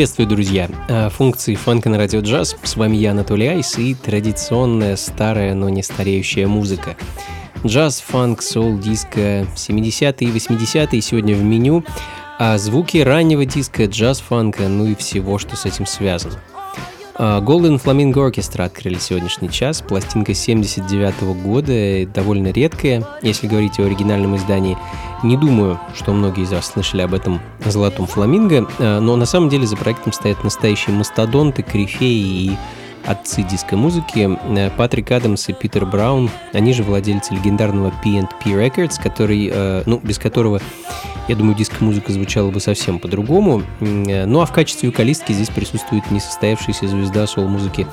Приветствую, друзья! Э, функции фанка на радио джаз. С вами я, Анатолий Айс, и традиционная старая, но не стареющая музыка. Джаз, фанк, соул, диско, 70-е и 80-е сегодня в меню, а звуки раннего диска, джаз-фанка, ну и всего, что с этим связано. А, Golden Flamingo Orchestra открыли сегодняшний час. Пластинка 79 -го года, довольно редкая, если говорить о оригинальном издании. Не думаю, что многие из вас слышали об этом «Золотом фламинго», э, но на самом деле за проектом стоят настоящие мастодонты, корифеи и отцы диско-музыки э, Патрик Адамс и Питер Браун, они же владельцы легендарного P&P Records, который, э, ну, без которого, я думаю, диско-музыка звучала бы совсем по-другому. Ну а в качестве вокалистки здесь присутствует несостоявшаяся звезда сол-музыки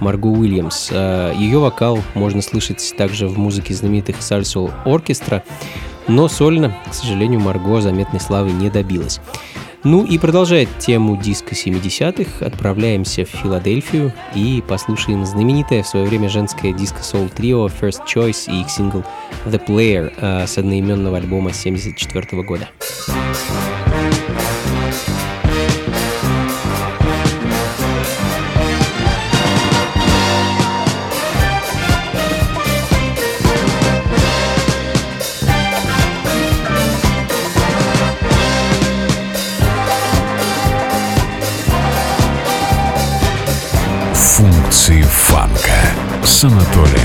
Марго Уильямс. Ее вокал можно слышать также в музыке знаменитых Salsoul Оркестра, но сольно, к сожалению, Марго заметной славы не добилась. Ну и продолжая тему диска 70-х, отправляемся в Филадельфию и послушаем знаменитое в свое время женское диско-соул трио First Choice и их сингл The Player э, с одноименного альбома 74 года. С Анатолием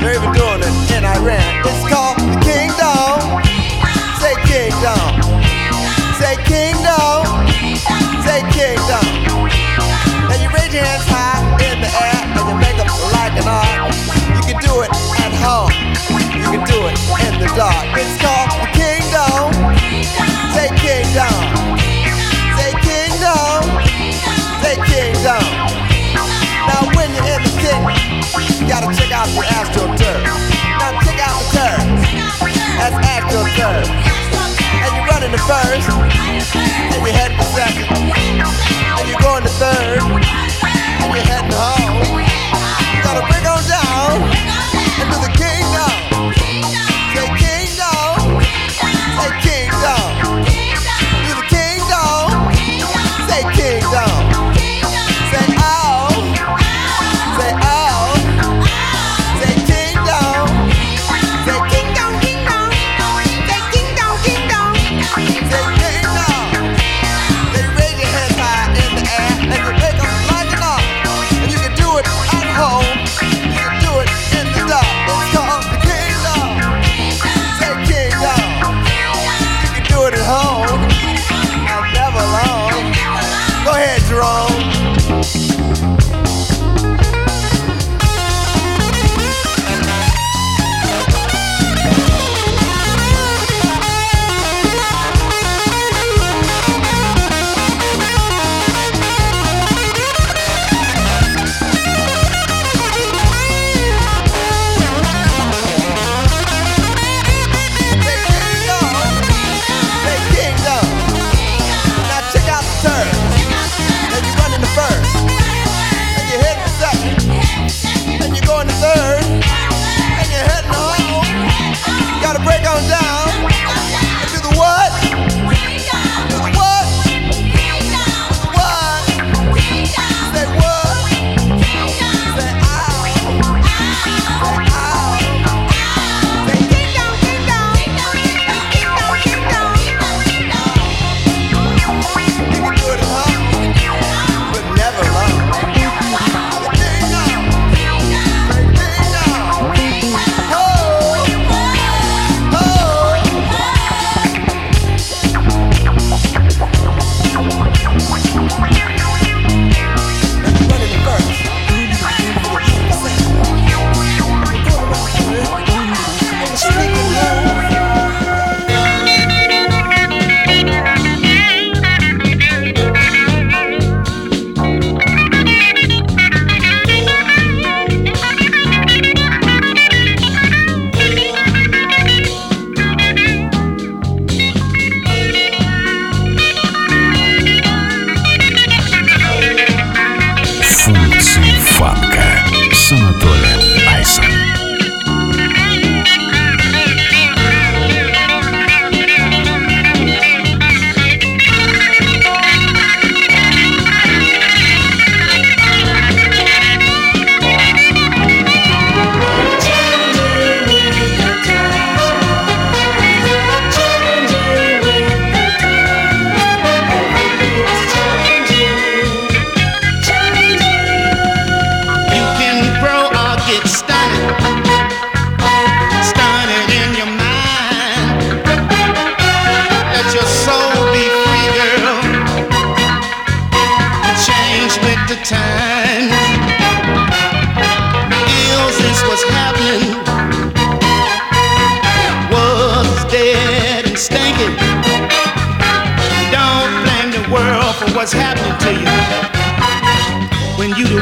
They've doing it in Iran. It's called the kingdom. Say kingdom. Say kingdom. Say kingdom. Now you raise your hands high in the air and you make them like an. You can do it at home. You can do it in the dark. It's called gotta check out the Astro Turf. Now check out the turf. That's Astro Turf. And you're running the first. And you're heading the second. And you're going to third. And you're heading home. You gotta break on down.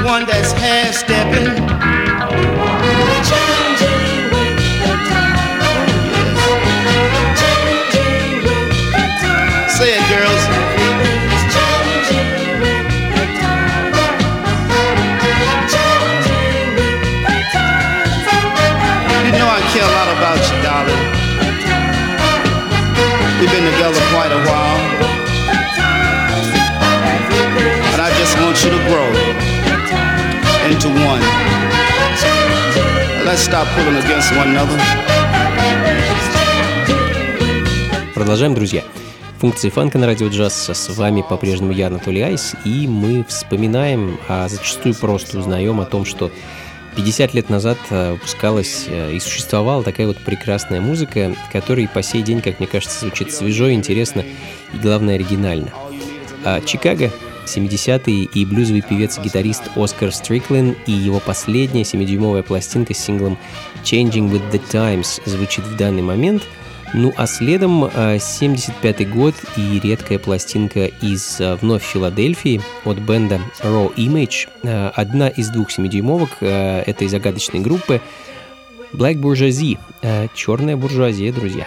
one that's half stepping. one. Let's stop pulling against one another. Продолжаем, друзья. Функции фанка на радио джаз. С вами по-прежнему я, Анатолий Айс, и мы вспоминаем, а зачастую просто узнаем о том, что 50 лет назад а, выпускалась а, и существовала такая вот прекрасная музыка, которая по сей день, как мне кажется, звучит свежо, интересно и, главное, оригинально. А Чикаго 70-е и блюзовый певец и гитарист Оскар Стриклин и его последняя 7-дюймовая пластинка с синглом «Changing with the Times» звучит в данный момент – ну а следом 75 э, год и редкая пластинка из э, вновь Филадельфии от бенда Raw Image. Э, одна из двух 7-дюймовок этой загадочной группы Black Bourgeoisie. Черная буржуазия, друзья.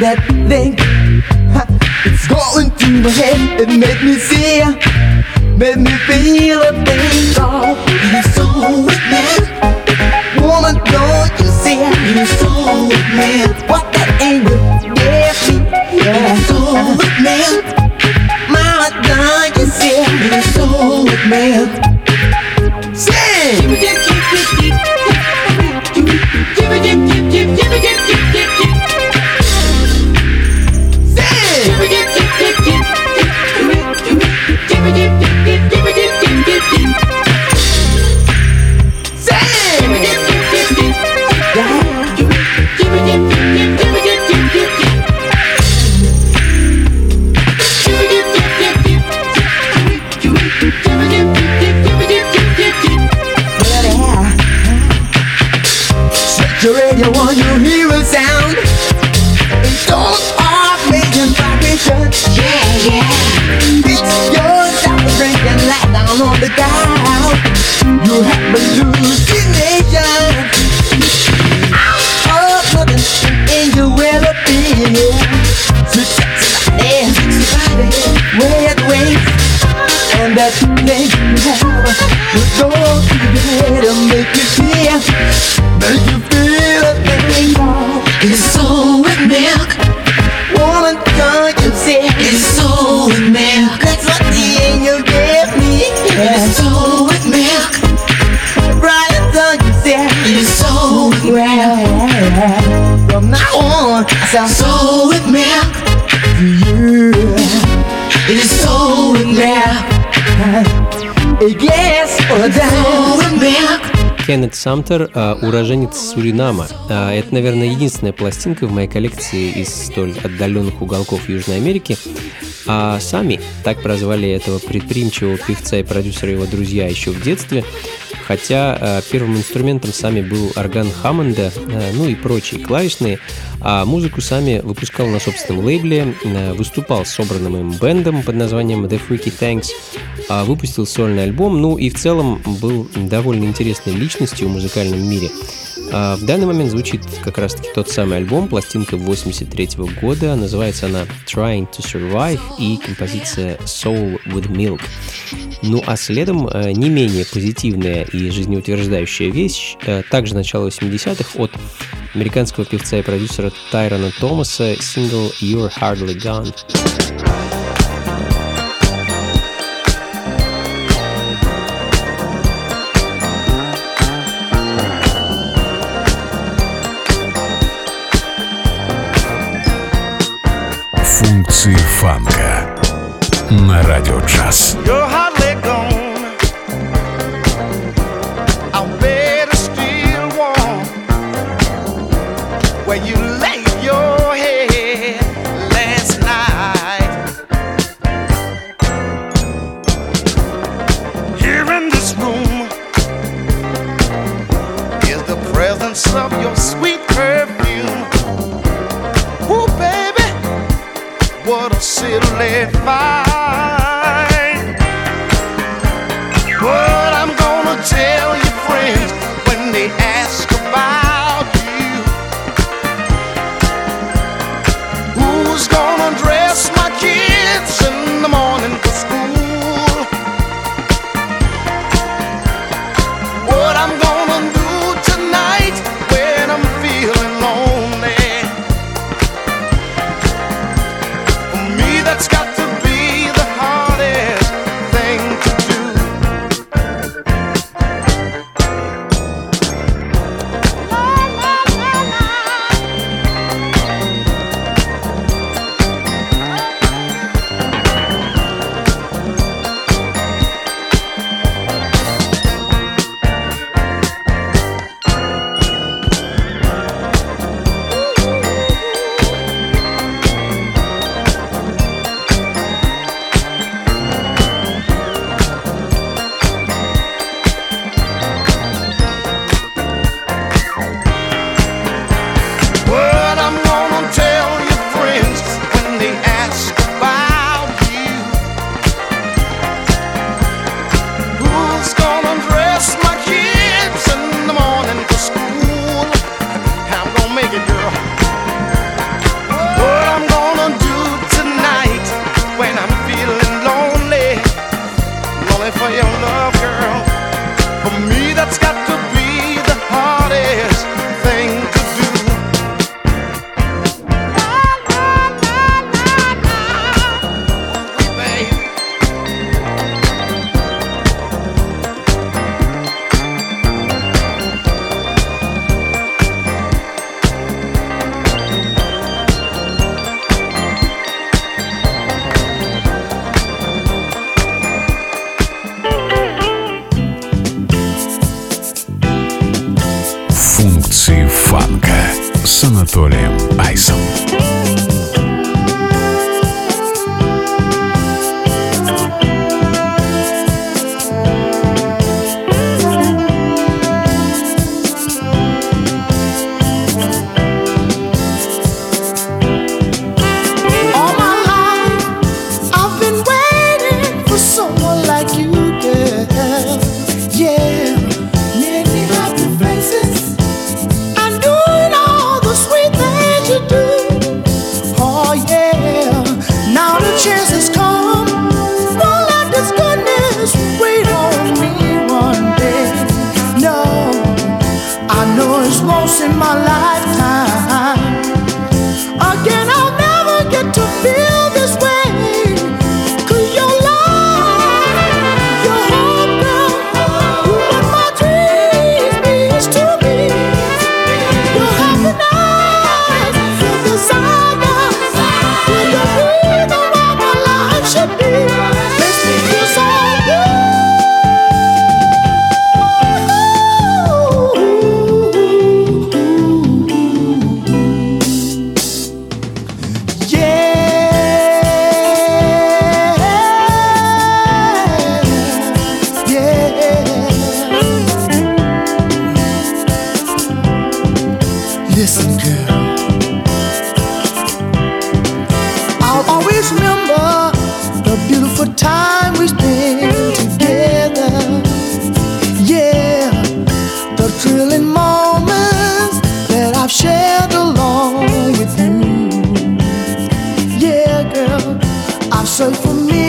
that thing. Ha, It's going through my head. It made me see Made me feel a thing. Oh, you're so with me. Woman, don't you see? You're so with me. What that anger gave me. Yeah. You're so with me. Mama, don't you see? You're so with me. Кеннет Самтер а, уроженец Суринама. А, это, наверное, единственная пластинка в моей коллекции из столь отдаленных уголков Южной Америки. А сами так прозвали этого предприимчивого певца и продюсера его друзья еще в детстве хотя э, первым инструментом сами был орган Хаммонда, э, ну и прочие клавишные, а музыку сами выпускал на собственном лейбле, э, выступал с собранным им бендом под названием The Freaky Tanks, э, выпустил сольный альбом, ну и в целом был довольно интересной личностью в музыкальном мире. А в данный момент звучит как раз-таки тот самый альбом, пластинка 83 -го года, называется она Trying to Survive и композиция Soul with Milk. Ну а следом э, не менее позитивная и жизнеутверждающая вещь, э, также начало 80-х от американского певца и продюсера Тайрона Томаса, сингл You're Hardly Gone. Функции фанка на радио джаз. You're hardly Функции фанка с Анатолием Айсом. search for me.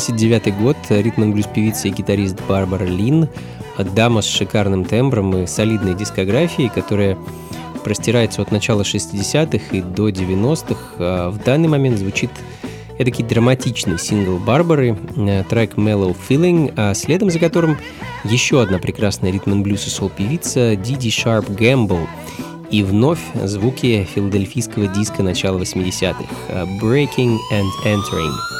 79 год, ритм блюз певица и гитарист Барбара Лин, дама с шикарным тембром и солидной дискографией, которая простирается от начала 60-х и до 90-х. А, в данный момент звучит эдакий драматичный сингл Барбары, э, трек Mellow Feeling, а следом за которым еще одна прекрасная ритм блюз и сол-певица Диди Шарп Гэмбл И вновь звуки филадельфийского диска начала 80-х а, «Breaking and Entering».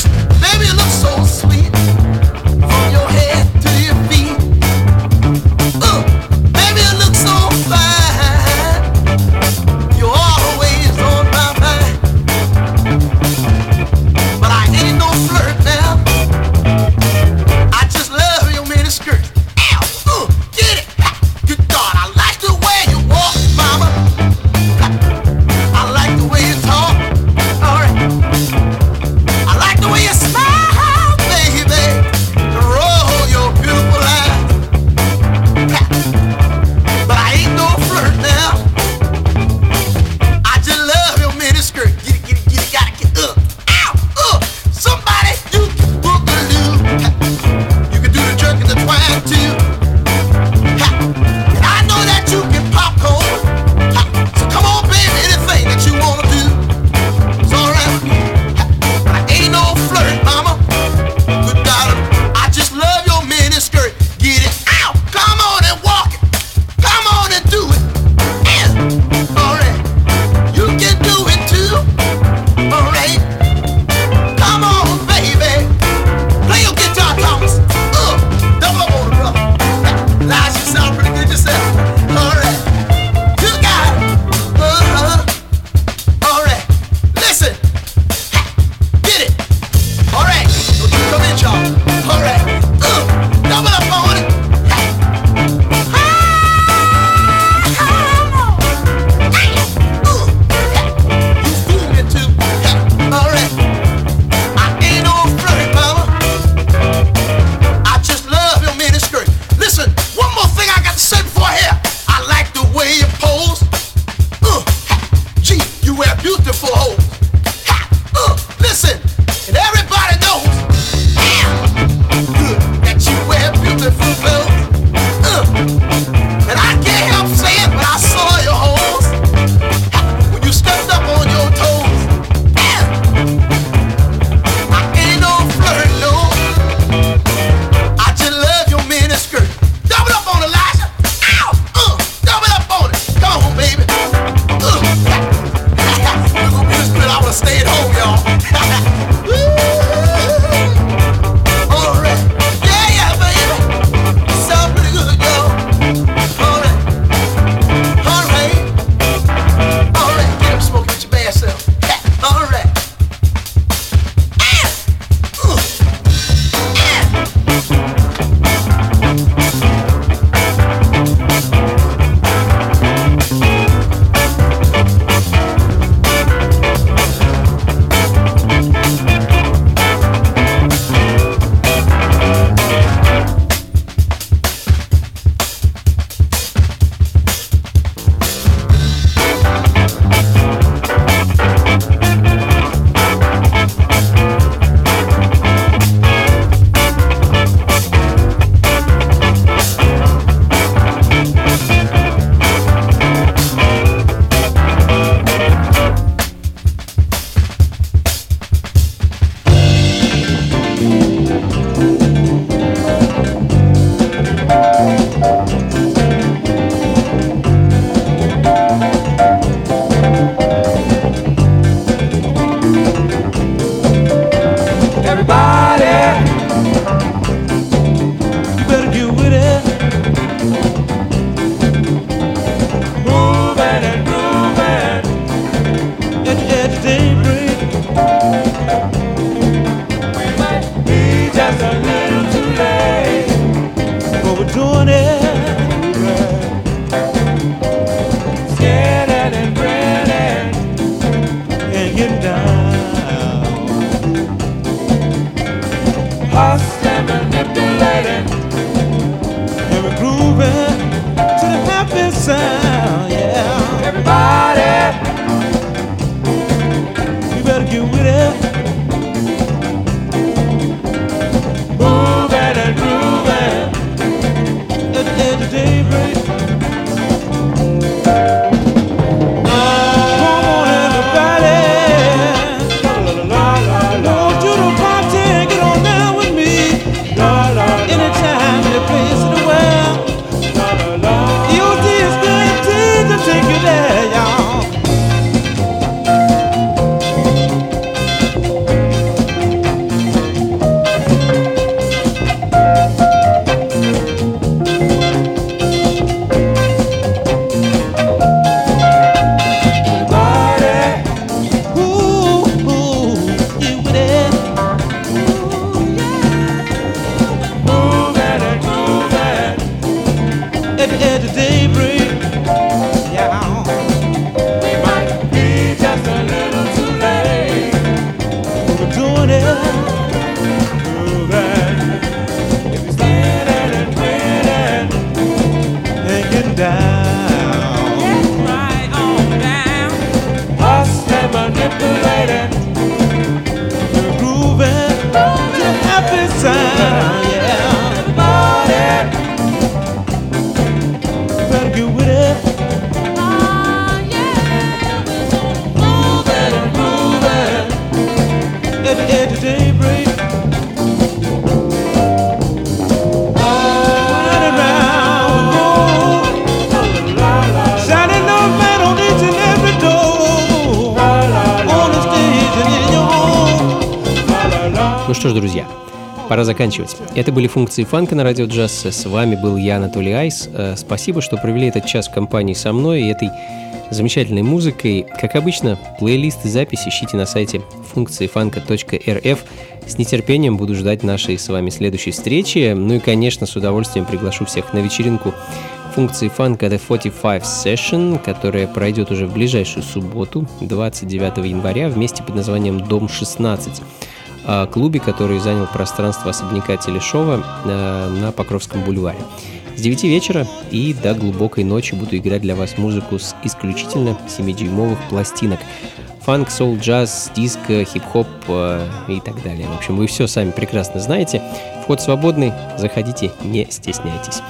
Это были функции фанка на радио джаз. С вами был я, Анатолий Айс. Э, Спасибо, что провели этот час в компании со мной и этой замечательной музыкой. Как обычно, плейлист и запись ищите на сайте функции фанка.рф. С нетерпением буду ждать нашей с вами следующей встречи. Ну и, конечно, с удовольствием приглашу всех на вечеринку функции фанка The 45 Session, которая пройдет уже в ближайшую субботу, 29 января, вместе под названием Дом 16 о клубе, который занял пространство особняка Телешова э, на Покровском бульваре. С 9 вечера и до глубокой ночи буду играть для вас музыку с исключительно 7-дюймовых пластинок. Фанк, соул, джаз, диско, хип-хоп э, и так далее. В общем, вы все сами прекрасно знаете. Вход свободный, заходите, не стесняйтесь.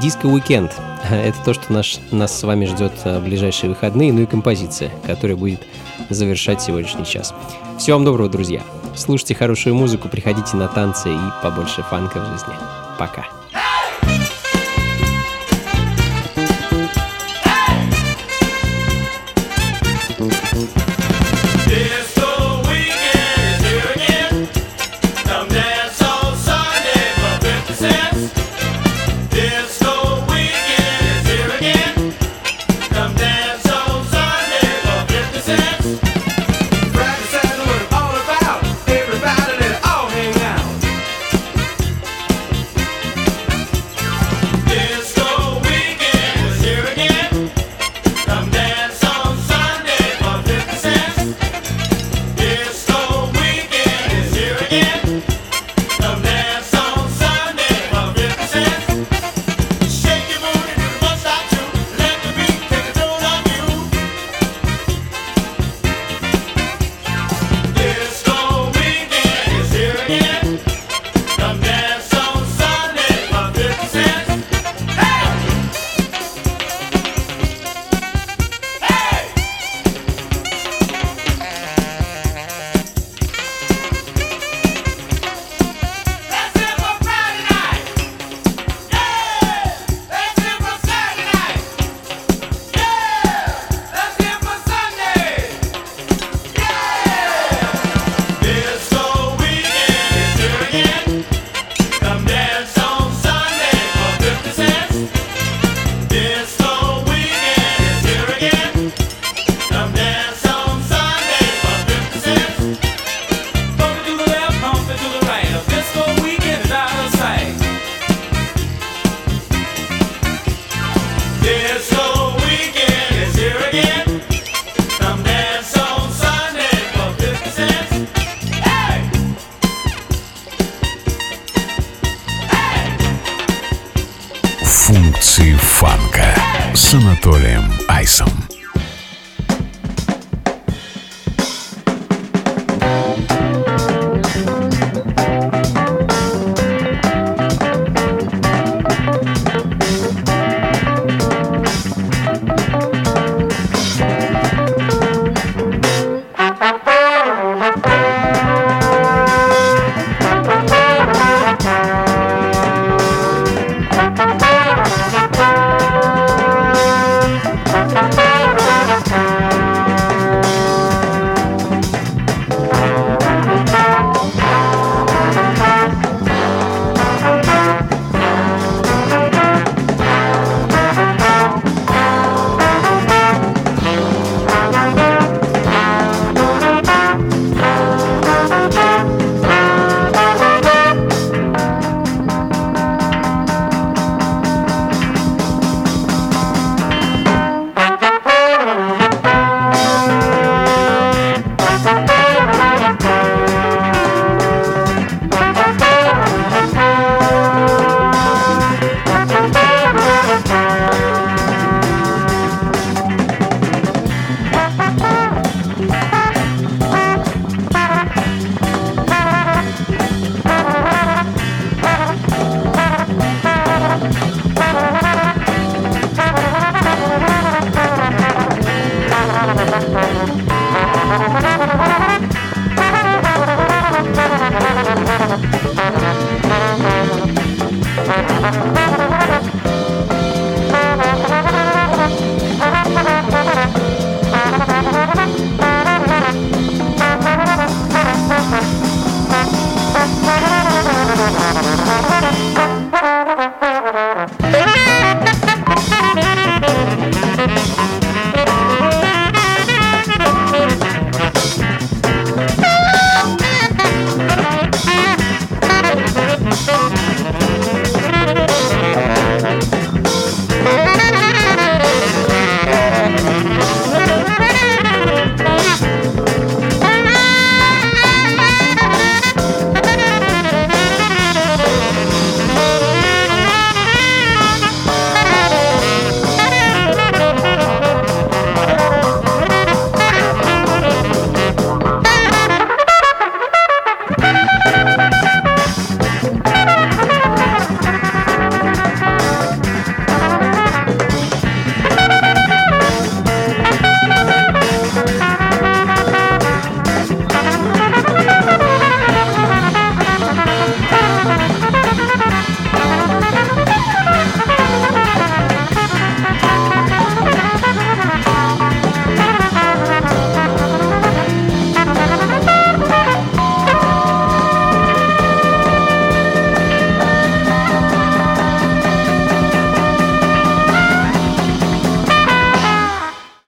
Диско Уикенд – это то, что наш, нас с вами ждет э, в ближайшие выходные, ну и композиция, которая будет завершать сегодняшний час. Всего вам доброго, друзья! Слушайте хорошую музыку, приходите на танцы и побольше фанка в жизни. Пока!